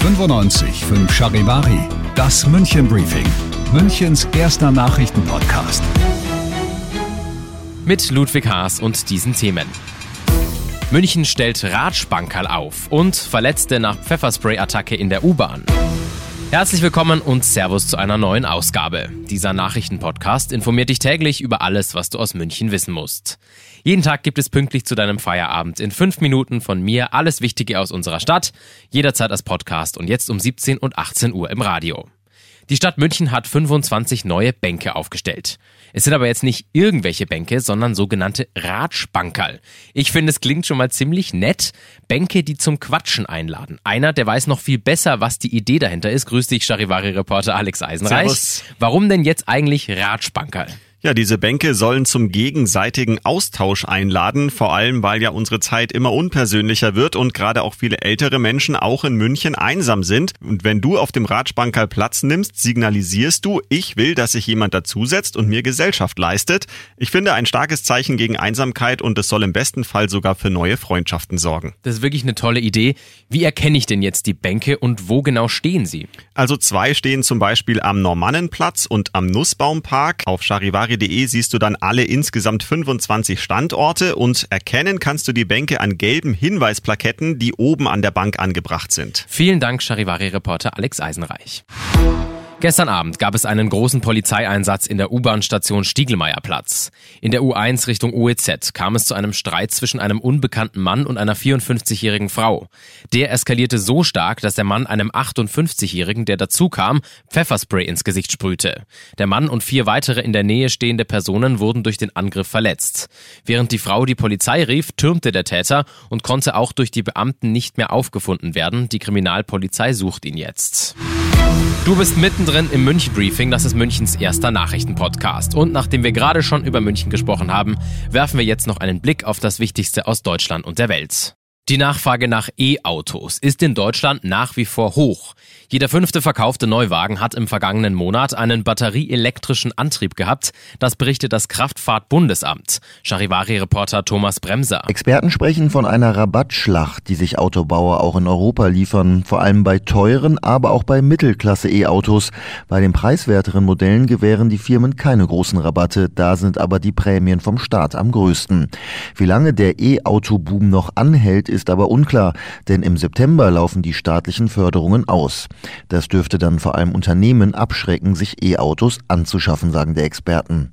95 5 Charivari, das München Briefing, Münchens erster Nachrichtenpodcast. Mit Ludwig Haas und diesen Themen. München stellt Radschbankerl auf und Verletzte nach Pfefferspray-Attacke in der U-Bahn. Herzlich willkommen und Servus zu einer neuen Ausgabe. Dieser Nachrichtenpodcast informiert dich täglich über alles, was du aus München wissen musst. Jeden Tag gibt es pünktlich zu deinem Feierabend in fünf Minuten von mir alles Wichtige aus unserer Stadt, jederzeit als Podcast und jetzt um 17 und 18 Uhr im Radio. Die Stadt München hat 25 neue Bänke aufgestellt. Es sind aber jetzt nicht irgendwelche Bänke, sondern sogenannte Ratschbankerl. Ich finde, es klingt schon mal ziemlich nett. Bänke, die zum Quatschen einladen. Einer, der weiß noch viel besser, was die Idee dahinter ist. Grüß dich, Charivari-Reporter Alex Eisenreich. Servus. Warum denn jetzt eigentlich Ratschbankerl? Ja, diese Bänke sollen zum gegenseitigen Austausch einladen, vor allem weil ja unsere Zeit immer unpersönlicher wird und gerade auch viele ältere Menschen auch in München einsam sind. Und wenn du auf dem Ratschbankerl Platz nimmst, signalisierst du, ich will, dass sich jemand dazusetzt und mir Gesellschaft leistet. Ich finde ein starkes Zeichen gegen Einsamkeit und es soll im besten Fall sogar für neue Freundschaften sorgen. Das ist wirklich eine tolle Idee. Wie erkenne ich denn jetzt die Bänke und wo genau stehen sie? Also zwei stehen zum Beispiel am Normannenplatz und am Nussbaumpark. Auf charivari.de siehst du dann alle insgesamt 25 Standorte und erkennen kannst du die Bänke an gelben Hinweisplaketten, die oben an der Bank angebracht sind. Vielen Dank, Charivari-Reporter Alex Eisenreich. Gestern Abend gab es einen großen Polizeieinsatz in der U-Bahn-Station Stiegelmeierplatz. In der U1 Richtung UEZ kam es zu einem Streit zwischen einem unbekannten Mann und einer 54-jährigen Frau. Der eskalierte so stark, dass der Mann einem 58-jährigen, der dazukam, Pfefferspray ins Gesicht sprühte. Der Mann und vier weitere in der Nähe stehende Personen wurden durch den Angriff verletzt. Während die Frau die Polizei rief, türmte der Täter und konnte auch durch die Beamten nicht mehr aufgefunden werden. Die Kriminalpolizei sucht ihn jetzt. Du bist mittendrin im München Briefing, das ist Münchens erster Nachrichtenpodcast. Und nachdem wir gerade schon über München gesprochen haben, werfen wir jetzt noch einen Blick auf das Wichtigste aus Deutschland und der Welt. Die Nachfrage nach E-Autos ist in Deutschland nach wie vor hoch. Jeder fünfte verkaufte Neuwagen hat im vergangenen Monat einen batterieelektrischen Antrieb gehabt. Das berichtet das Kraftfahrtbundesamt. Charivari-Reporter Thomas Bremser. Experten sprechen von einer Rabattschlacht, die sich Autobauer auch in Europa liefern. Vor allem bei teuren, aber auch bei Mittelklasse-E-Autos. Bei den preiswerteren Modellen gewähren die Firmen keine großen Rabatte. Da sind aber die Prämien vom Staat am größten. Wie lange der E-Auto-Boom noch anhält, aber unklar, denn im September laufen die staatlichen Förderungen aus. Das dürfte dann vor allem Unternehmen abschrecken, sich E-Autos anzuschaffen, sagen die Experten.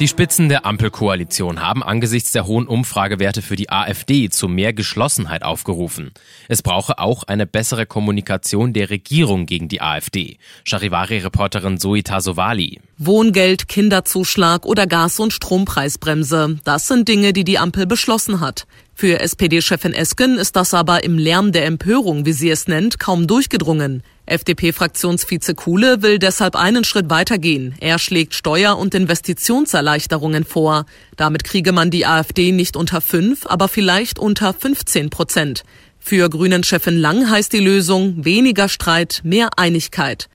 Die Spitzen der Ampelkoalition haben angesichts der hohen Umfragewerte für die AfD zu mehr Geschlossenheit aufgerufen. Es brauche auch eine bessere Kommunikation der Regierung gegen die AfD. Charivari-Reporterin Zoe Tasovali. Wohngeld, Kinderzuschlag oder Gas- und Strompreisbremse. Das sind Dinge, die die Ampel beschlossen hat. Für SPD-Chefin Esken ist das aber im Lärm der Empörung, wie sie es nennt, kaum durchgedrungen. FDP-Fraktionsvize Kuhle will deshalb einen Schritt weitergehen. Er schlägt Steuer- und Investitionserleichterungen vor. Damit kriege man die AfD nicht unter 5, aber vielleicht unter 15 Prozent. Für Grünen-Chefin Lang heißt die Lösung weniger Streit, mehr Einigkeit.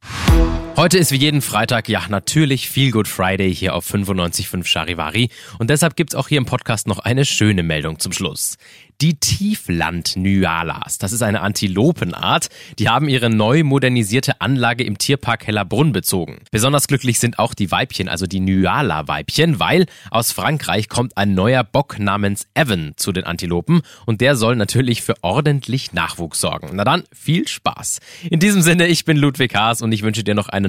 Heute ist wie jeden Freitag ja natürlich Feel Good Friday hier auf 95.5 Charivari und deshalb gibt's auch hier im Podcast noch eine schöne Meldung zum Schluss. Die Tiefland-Nyalas, das ist eine Antilopenart, die haben ihre neu modernisierte Anlage im Tierpark Hellerbrunn bezogen. Besonders glücklich sind auch die Weibchen, also die Nyala-Weibchen, weil aus Frankreich kommt ein neuer Bock namens Evan zu den Antilopen und der soll natürlich für ordentlich Nachwuchs sorgen. Na dann, viel Spaß. In diesem Sinne, ich bin Ludwig Haas und ich wünsche dir noch einen